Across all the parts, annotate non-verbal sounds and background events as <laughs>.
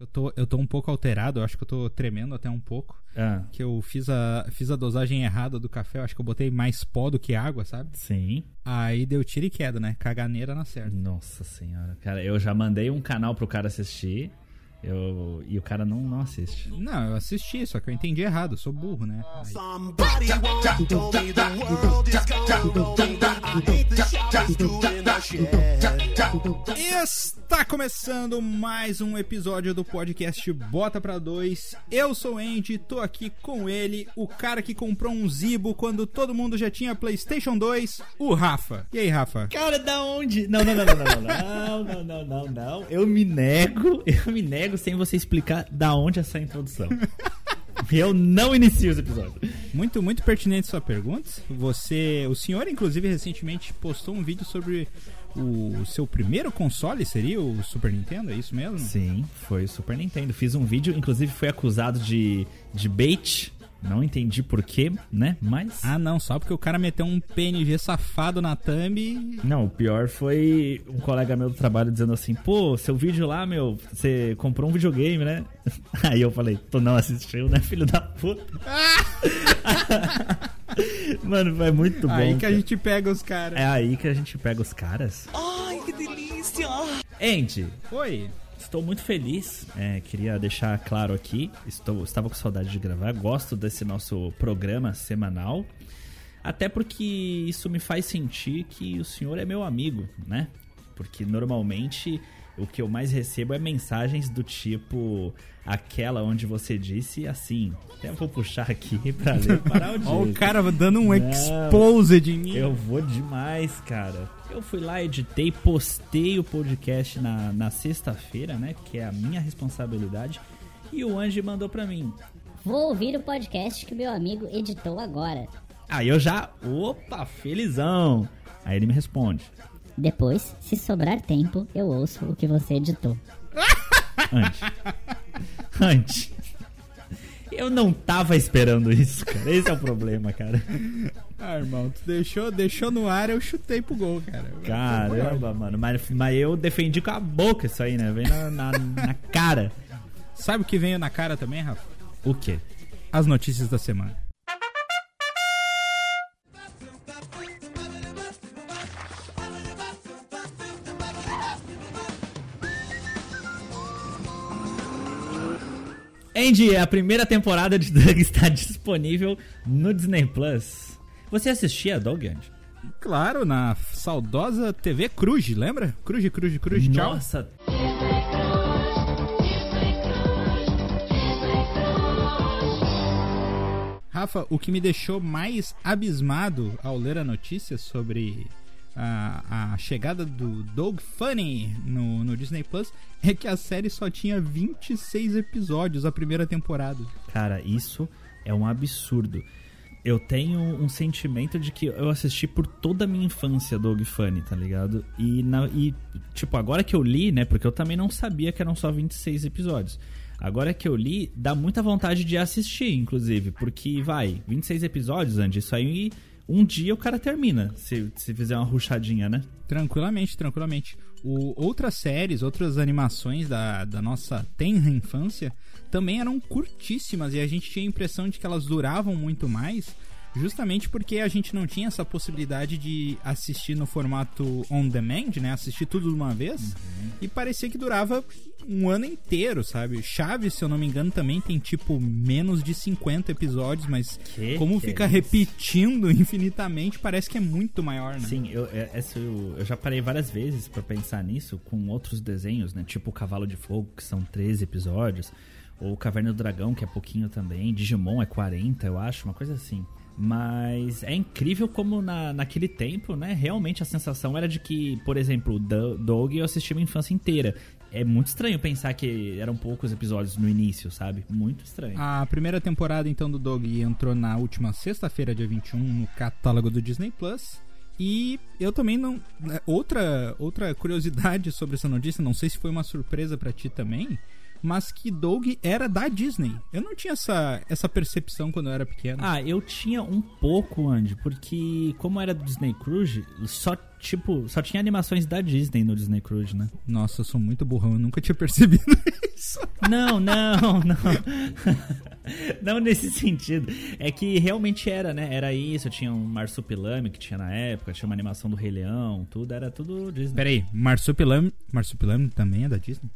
Eu tô, eu tô um pouco alterado, eu acho que eu tô tremendo até um pouco. Ah, Que eu fiz a, fiz a dosagem errada do café, eu acho que eu botei mais pó do que água, sabe? sim. Aí deu tiro e queda, né? Caganeira na certa. Nossa senhora. Cara, eu já mandei um canal pro cara assistir. Eu, e o cara não, não assiste. Não, eu assisti, só que eu entendi errado, eu sou burro, né? Aí-. Está começando mais um episódio do podcast Bota Pra Dois. Eu sou o Andy, tô aqui com ele, o cara que comprou um Zibo quando todo mundo já tinha PlayStation 2, o Rafa. E aí, Rafa? Cara, da onde? Não, não, não, não, não, não, não, não, não, não. Eu me nego, <laughs> eu me nego sem você explicar da onde essa introdução. <laughs> Eu não inicio os episódios. Muito, muito pertinente sua pergunta. Você, o senhor, inclusive, recentemente postou um vídeo sobre o seu primeiro console, seria o Super Nintendo, é isso mesmo? Sim, foi o Super Nintendo. Fiz um vídeo, inclusive fui acusado de, de bait. Não entendi porquê, né? Mas. Ah, não, só porque o cara meteu um PNG safado na thumb. e- Não, o pior foi um colega meu do trabalho dizendo assim: pô, seu vídeo lá, meu, você comprou um videogame, né? <laughs> Aí eu falei: tu não assistiu, né, filho da puta? <laughs> Mano, foi muito bom. Aí que a cara. gente pega os caras. É aí que a gente pega os caras. Ai, que delícia! Andy, Oi. Estou muito feliz, é, queria deixar claro aqui, estou, estava com saudade de gravar, gosto desse nosso programa semanal, até porque isso me faz sentir que o senhor é meu amigo, né? Porque normalmente o que eu mais recebo é mensagens do tipo aquela onde você disse assim, até vou puxar aqui <laughs> pra ler para o Ó, o dia. cara dando um Não. exposed em mim. Eu vou demais, cara. Eu fui lá, editei, postei o podcast na, na sexta-feira, né? Que é a minha responsabilidade. E o Anji mandou pra mim. Vou ouvir o podcast que meu amigo editou agora. Aí eu já, opa, felizão. Aí ele me responde. Depois, se sobrar tempo, eu ouço o que você editou. Anji. Anji. Eu não tava esperando isso, cara. Esse é o problema, cara. Ah, irmão, tu deixou, deixou no ar, eu chutei pro gol, cara. Caramba, mano. Mas, mas eu defendi com a boca isso aí, né? Vem na, na, na cara. Sabe o que veio na cara também, Rafa? O quê? As notícias da semana. Andy, a primeira temporada de <laughs> Doug está disponível no Disney Plus. Você assistia Doug, Andy? Claro, na saudosa TV Cruz, lembra? Cruz, Cruz, Cruz, tchau. Nossa, Rafa, o que me deixou mais abismado ao ler a notícia sobre a, a chegada do Doug Funny no, no Disney Plus é que a série só tinha 26 episódios a primeira temporada. cara, isso é um absurdo. Eu tenho um sentimento de que eu assisti por toda a minha infância Doug Funny, tá ligado? E, na- e, tipo, agora que eu li, né? Porque eu também não sabia que eram só 26 episódios. Agora que eu li, dá muita vontade de assistir, inclusive. Porque, vai, 26 episódios, Andy, isso aí um dia o cara termina. Se, se fizer uma ruchadinha, né? Tranquilamente, tranquilamente. O, outras séries, outras animações da, da nossa tenra infância também eram curtíssimas e a gente tinha a impressão de que elas duravam muito mais, justamente porque a gente não tinha essa possibilidade de assistir no formato on demand, né? Assistir tudo de uma vez e parecia que durava um ano inteiro, sabe? Chaves, se eu não me engano, também tem tipo menos de 50 episódios, mas Que como que é fica isso? repetindo <laughs> infinitamente, parece que é muito maior, né? Sim, eu, é- essa eu, eu já parei várias vezes pra pensar nisso com outros desenhos, né? Tipo o Cavalo de Fogo, que são 13 episódios, ou Caverna do Dragão, que é pouquinho também, Digimon é 40, eu acho, uma coisa assim. Mas é incrível como na, naquele tempo, né? Realmente a sensação era de que, por exemplo, o Do- Doug eu assisti minha infância inteira. É muito estranho pensar que eram poucos episódios no início, sabe? Muito estranho. A primeira temporada, então, do Dog entrou na última sexta-feira, dia 21, no catálogo do Disney Plus. E eu também não. né, Outra, outra curiosidade sobre essa notícia, não sei se foi uma surpresa pra ti também, mas que Doug era da Disney. Eu não tinha essa, essa percepção quando eu era pequeno. Ah, eu tinha um pouco, Andy, porque como era do Disney Cruise, só tipo, só tinha animações da Disney no Disney Cruise, né? Nossa, eu sou muito burrão, eu nunca tinha percebido <laughs> isso. Não, não, <laughs> não. Não nesse sentido. É que realmente era, né? Era isso. Tinha um Marsupilame que tinha na época, tinha uma animação do Rei Leão, tudo era tudo Disney. Peraí, Marsupilame, Marsupilame também é da Disney?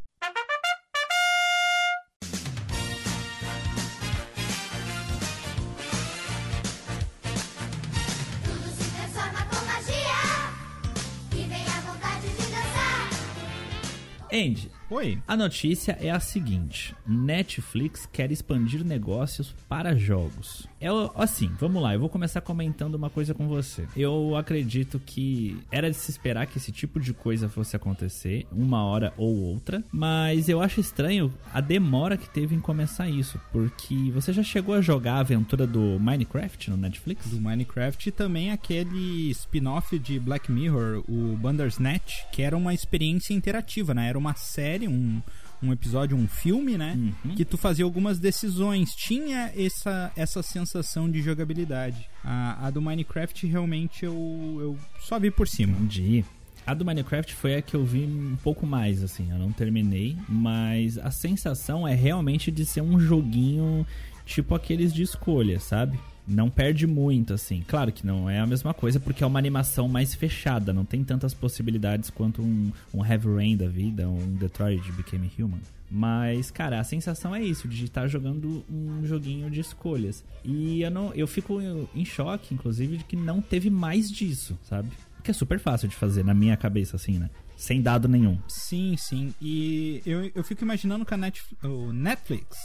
Andy, Oi. a notícia é a seguinte: Netflix quer expandir negócios para jogos. É assim, vamos lá, eu vou começar comentando uma coisa com você. Eu acredito que era de se esperar que esse tipo de coisa fosse acontecer, uma hora ou outra, mas eu acho estranho a demora que teve em começar isso, porque você já chegou a jogar a aventura do Minecraft no Netflix? Do Minecraft e também aquele spin-off de Black Mirror, o Bandersnatch, que era uma experiência interativa, né? Era uma série, um, um episódio, um filme, né? Uhum. Que tu fazia algumas decisões. Tinha essa, essa sensação de jogabilidade. A, a do Minecraft realmente eu, eu só vi por cima. Entendi. A do Minecraft foi a que eu vi um pouco mais, assim. Eu não terminei, mas a sensação é realmente de ser um joguinho tipo aqueles de escolha, sabe? Não perde muito, assim. Claro que não é a mesma coisa, porque é uma animação mais fechada, não tem tantas possibilidades quanto um, um Heavy Rain da vida, um Detroit Became Human. Mas, cara, a sensação é isso, de estar jogando um joguinho de escolhas. E eu não. Eu fico em choque, inclusive, de que não teve mais disso, sabe? Que é super fácil de fazer, na minha cabeça, assim, né? Sem dado nenhum. Sim, sim. E eu, eu fico imaginando que a Netf- o Netflix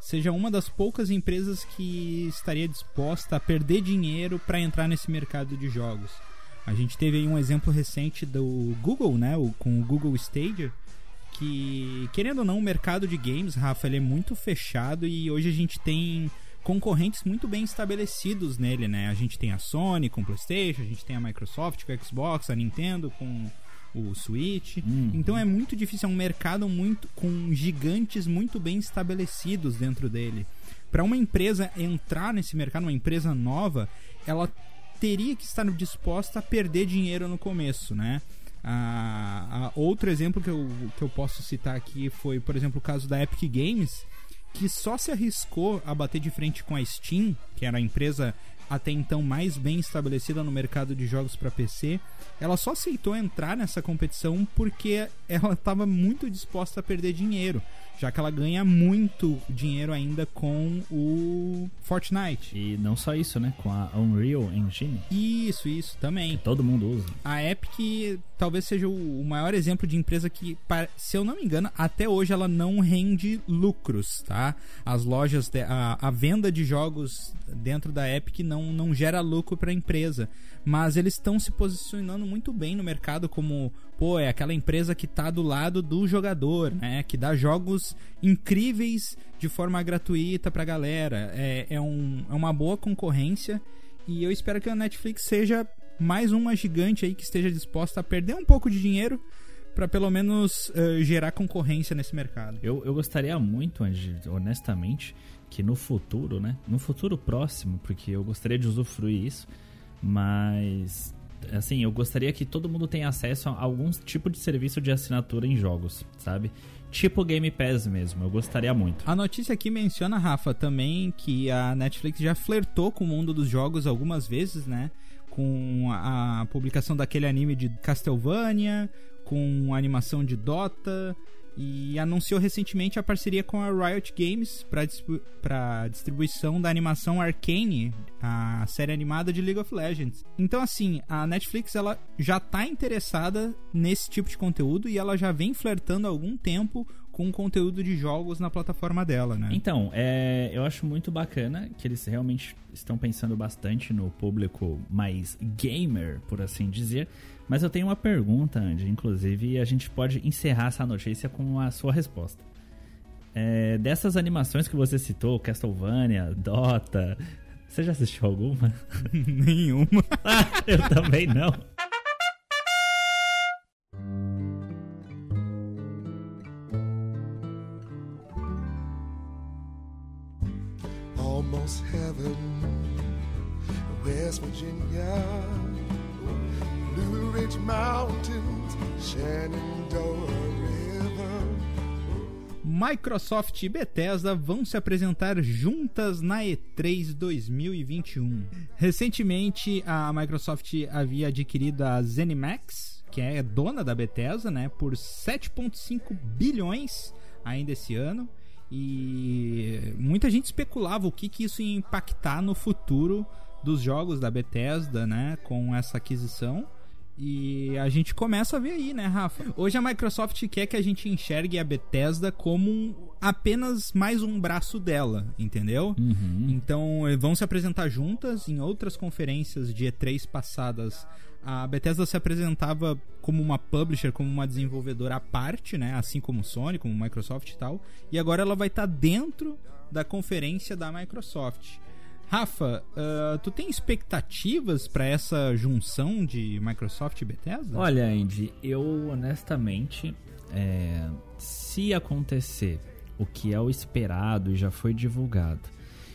seja uma das poucas empresas que estaria disposta a perder dinheiro para entrar nesse mercado de jogos. A gente teve aí um exemplo recente do Google, né? Com o Google Stadia, que, querendo ou não, o mercado de games, Rafa, ele é muito fechado e hoje a gente tem concorrentes muito bem estabelecidos nele, né? A gente tem a Sony com o PlayStation, a gente tem a Microsoft com o Xbox, a Nintendo com o Switch. Uhum. Então é muito difícil, é um mercado muito com gigantes muito bem estabelecidos dentro dele. Para uma empresa entrar nesse mercado, uma empresa nova, ela teria que estar disposta a perder dinheiro no começo, né? A, a- outro exemplo que eu, que eu posso citar aqui foi, por exemplo, o caso da Epic Games, que só se arriscou a bater de frente com a Steam, que era a empresa até então mais bem estabelecida no mercado de jogos para PC. Ela só aceitou entrar nessa competição porque ela estava muito disposta a perder dinheiro, já que ela ganha muito dinheiro ainda com o Fortnite. E não só isso, né? Com a Unreal Engine, Isso, isso também. que todo mundo usa. A Epic talvez seja o maior exemplo de empresa que, se eu não me engano, até hoje ela não rende lucros, tá? As lojas, de- a, a venda de jogos dentro da Epic não, não gera lucro para a empresa, mas eles estão se posicionando muito bem no mercado como, pô, é aquela empresa que tá do lado do jogador, né? Que dá jogos incríveis de forma gratuita pra galera. É, é, um, é uma boa concorrência e eu espero que a Netflix seja mais uma gigante aí que esteja disposta a perder um pouco de dinheiro para pelo menos eh, gerar concorrência nesse mercado. Eu, eu gostaria muito, honestamente, que no futuro, né? No futuro próximo, porque eu gostaria de usufruir isso, mas. Assim, eu gostaria que todo mundo tenha acesso a algum tipo de serviço de assinatura em jogos, sabe? Tipo Game Pass mesmo, eu gostaria muito. A notícia aqui menciona, Rafa, também que a Netflix já flertou com o mundo dos jogos algumas vezes, né? Com a, publicação daquele anime de Castlevania, com a animação de Dota e anunciou recentemente a parceria com a Riot Games para distribuição da animação Arcane, a série animada de League of Legends. Então assim, a Netflix ela já tá interessada nesse tipo de conteúdo e ela já vem flertando há algum tempo com conteúdo de jogos na plataforma dela, né? Então, é, eu acho muito bacana que eles realmente estão pensando bastante no público mais gamer, por assim dizer. Mas eu tenho uma pergunta, Andy, inclusive, e a gente pode encerrar essa notícia com a sua resposta. É, dessas animações que você citou, Castlevania, Dota, você já assistiu alguma? <laughs> Nenhuma. Ah, eu também não. <laughs> almost heaven. West Virginia, Blue Ridge Mountains, Shenandoah River. Microsoft e Bethesda vão se apresentar juntas na E3 2021. Recentemente, a Microsoft havia adquirido a ZeniMax, que é dona da Bethesda, né, por 7,5 bilhões ainda esse ano. E muita gente especulava o que, que isso ia impactar no futuro dos jogos da Bethesda, né, com essa aquisição. E a gente começa a ver aí, né, Rafa? Hoje a Microsoft quer que a gente enxergue a Bethesda como um- apenas mais um braço dela, entendeu? Então eh, vão se apresentar juntas em outras conferências de E3 passadas. A Bethesda se apresentava como uma publisher, como uma desenvolvedora à parte, né? Assim como Sony, como Microsoft e tal. E agora ela vai estar dentro da conferência da Microsoft. Rafa, ah, tu tem expectativas pra essa junção de Microsoft e Bethesda? Olha, Andy, eu honestamente, é, se acontecer o que é o esperado e já foi divulgado,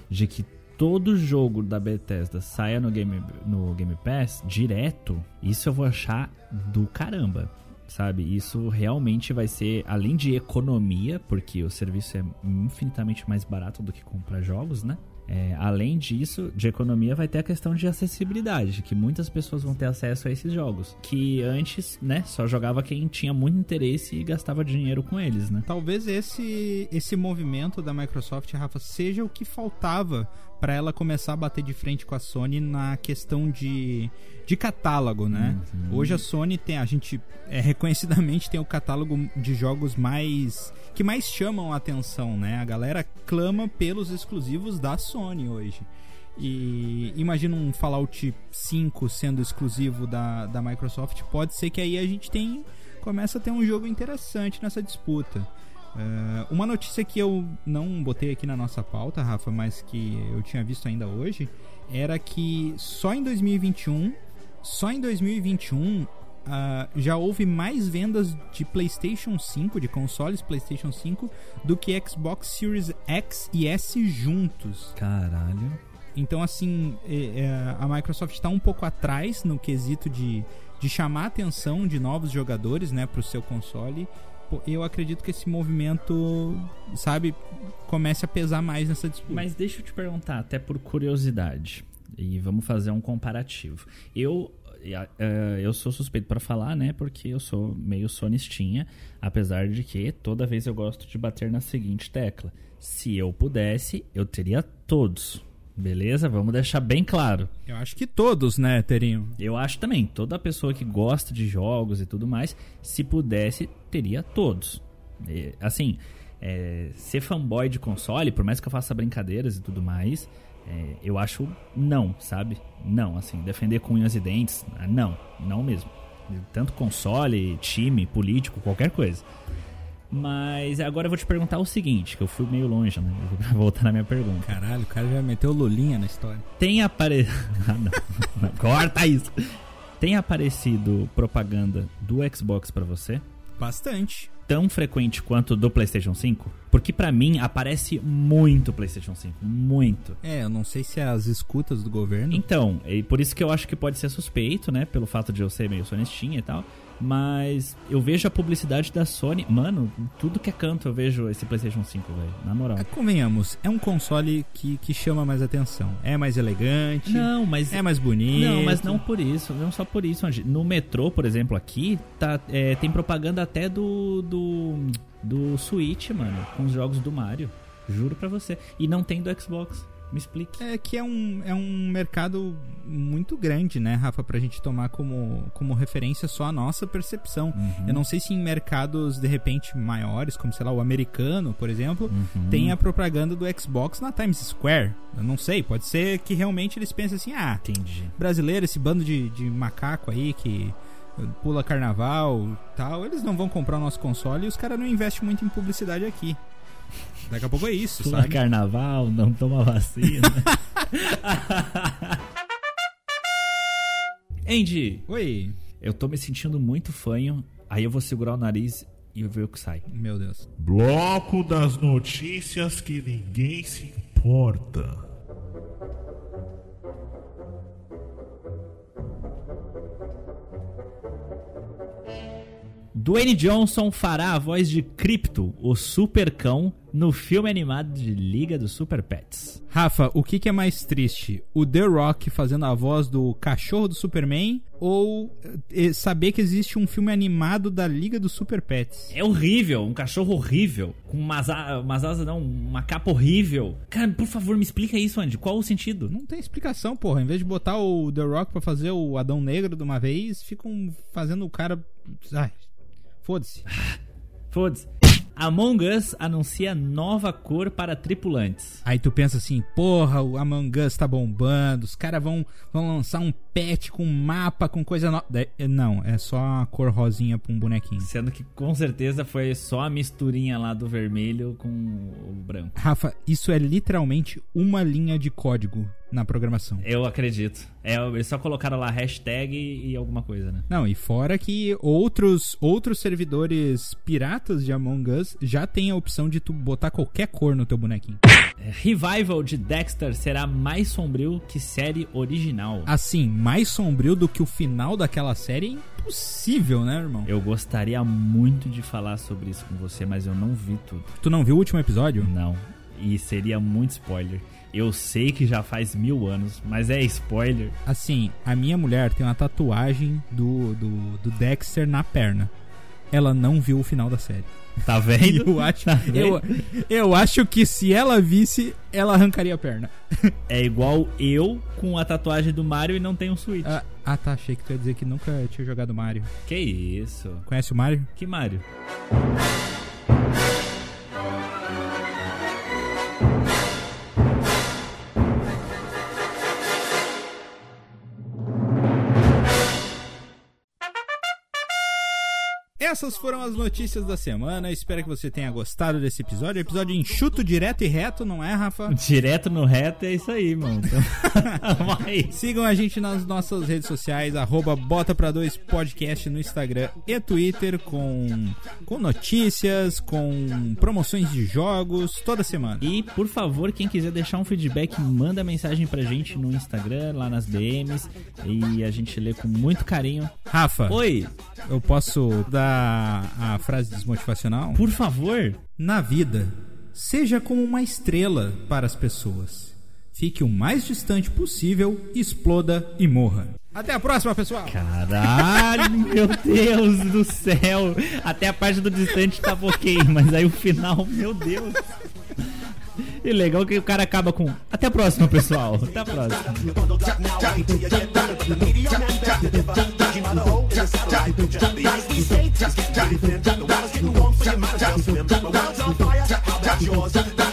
de que todo jogo da Bethesda saia no Game, no Game Pass direto, isso eu vou achar do caramba. Sabe, isso realmente vai ser, além de economia, porque o serviço é infinitamente mais barato do que comprar jogos, né? É, além disso, de economia, vai ter a questão de acessibilidade, que muitas pessoas vão ter acesso a esses jogos. Que antes, né, só jogava quem tinha muito interesse e gastava dinheiro com eles, né? Talvez esse esse movimento da Microsoft, Rafa, seja o que faltava pra ela começar a bater de frente com a Sony na questão de, de catálogo, né? Hoje a Sony tem, a gente é, reconhecidamente tem o catálogo de jogos mais que mais chamam a atenção, né? A galera clama pelos exclusivos da Sony hoje. E imagina um Fallout 5 sendo exclusivo da, da Microsoft, pode ser que aí a gente tem começa a ter um jogo interessante nessa disputa. Eh, uma notícia que eu não botei aqui na nossa pauta, Rafa, mas que eu tinha visto ainda hoje, era que só em 2021, só em 2021 ah, já houve mais vendas de PlayStation 5, de consoles PlayStation 5, do que Xbox Series X e S juntos. Caralho. Então, assim, é- é, a Microsoft está um pouco atrás no quesito de, de chamar a atenção de novos jogadores, né, pro seu console. Eu acredito que esse movimento, sabe, comece a pesar mais nessa disputa. Mas deixa eu te perguntar, até por curiosidade, e vamos fazer um comparativo. Eu eu sou suspeito pra falar, né? Porque eu sou meio sonistinha, apesar de que toda vez eu gosto de bater na seguinte tecla: se eu pudesse, eu teria todos. Beleza? Vamos deixar bem claro. Eu acho que todos, né, teriam. Eu acho também, toda pessoa que gosta de jogos e tudo mais, se pudesse, teria todos. E, assim, é, ser fanboy de console, por mais que eu faça brincadeiras e tudo mais, é, eu acho não, sabe? Não, assim, defender com unhas e dentes, ah, não, não mesmo. Tanto console, time, político, qualquer coisa. Mas agora eu vou te perguntar o seguinte, que eu fui meio longe, né? Eu vou <laughs> voltar na minha pergunta. Caralho, o cara já meteu Lulinha na história. Tem aparecido. <laughs> ah, não. não. <laughs> Corta isso! Tem aparecido propaganda do Xbox pra você? Bastante. Tão frequente quanto do PlayStation 5? Porque pra mim aparece muito PlayStation 5. Muito. É, eu não sei se é as escutas do governo. Então, e por isso que eu acho que pode ser suspeito, né? Pelo fato de eu ser meio sonistinha e tal. Mas eu vejo a publicidade da Sony. Mano, tudo que é canto eu vejo esse PlayStation 5, velho. Na moral. É, Convenhamos, é um console que, que chama mais atenção. É mais elegante, Não, mas é mais bonito. Não, mas não por isso, não só por isso. No metrô, por exemplo, aqui, tá, é, tem propaganda até do, do. do Switch, mano, com os jogos do Mario. Juro pra você. E não tem do Xbox. Me explique. É que é um, é um mercado muito grande, né, Rafa, pra gente tomar como, como referência só a nossa percepção. Uhum. Eu não sei se em mercados, de repente, maiores, como, sei lá, o americano, por exemplo, Uhum. tem a propaganda do Xbox na Times Square. Eu não sei, pode ser que realmente eles pensem assim, ah, Entendi. brasileiro, esse bando de, de macaco aí que pula carnaval tal, eles não vão comprar o nosso console e os caras não investem muito em publicidade aqui. Daqui a pouco é isso, Pula sabe? carnaval, não toma vacina. <laughs> Andy, Oi, eu tô me sentindo muito fanho. Aí eu vou segurar o nariz e ver o que sai. meu Deus. Bloco das notícias que ninguém se importa. Dwayne Johnson fará a voz de Crypto, o super cão, no filme animado de Liga dos Super Pets. Rafa, o que, que é mais triste? O The Rock fazendo a voz do cachorro do Superman ou eh, saber que existe um filme animado da Liga dos Super Pets? É horrível, um cachorro horrível, com umas, umas asas, não, uma capa horrível. Cara, por favor, me explica isso, Andy. Qual o sentido? Não tem explicação, porra. Em vez de botar o The Rock pra fazer o Adão Negro de uma vez, ficam fazendo o cara. Ai, foda-se. Foda-se. Among Us anuncia nova cor para tripulantes. Aí tu pensa assim, porra, o Among Us tá bombando, os caras vão, vão lançar um patch com mapa, com coisa nova. Não, é só a cor rosinha pra um bonequinho. Sendo que com certeza foi só a misturinha lá do vermelho com o branco. Rafa, isso é literalmente uma linha de código na programação. Eu acredito. É, eles só colocaram lá hashtag e alguma coisa, né? Não, e fora que outros, outros servidores piratas de Among Us já tem a opção de tu botar qualquer cor no teu bonequinho. É, Revival de Dexter será mais sombrio que série original. Assim, mais sombrio do que o final daquela série é impossível, né, irmão? Eu gostaria muito de falar sobre isso com você, mas eu não vi tudo. Tu não viu o último episódio? Não. E seria muito spoiler. Eu sei que já faz mil anos, mas é spoiler. Assim, a minha mulher tem uma tatuagem do, do, do Dexter na perna. Ela não viu o final da série. Tá <laughs> vendo? Eu acho, Tá vendo? eu, eu acho que se ela visse, ela arrancaria a perna. <laughs> É igual eu com a tatuagem do Mario e não tenho um Switch. Ah, ah, tá. Achei que tu ia dizer que nunca tinha jogado Mario. Que isso? Conhece o Mario? Que Mario? Essas foram as notícias da semana. Espero que você tenha gostado desse episódio. Episódio enxuto, direto e reto, não é, Rafa? <laughs> Direto no reto é isso aí, mano. <laughs> Vai. Sigam a gente nas nossas redes sociais, arroba Bota Pra Dois Podcast no Instagram e Twitter, com, com notícias, com promoções de jogos, toda semana. E, por favor, quem quiser deixar um feedback, manda mensagem pra gente no Instagram, lá nas DMs. E a gente lê com muito carinho. Rafa, Oi, eu posso dar a frase desmotivacional? por favor. Na vida, seja como uma estrela para as pessoas. Fique o mais distante possível, exploda e morra. Até a próxima, pessoal! Caralho, meu Deus do céu. Até a parte do distante tava ok, mas aí o final, meu Deus. E legal que o cara acaba com. Até a próxima, pessoal. Até a próxima. Just be nice, for safe, just. The water's getting warm, so you might as well. The world's on fire, how about yours?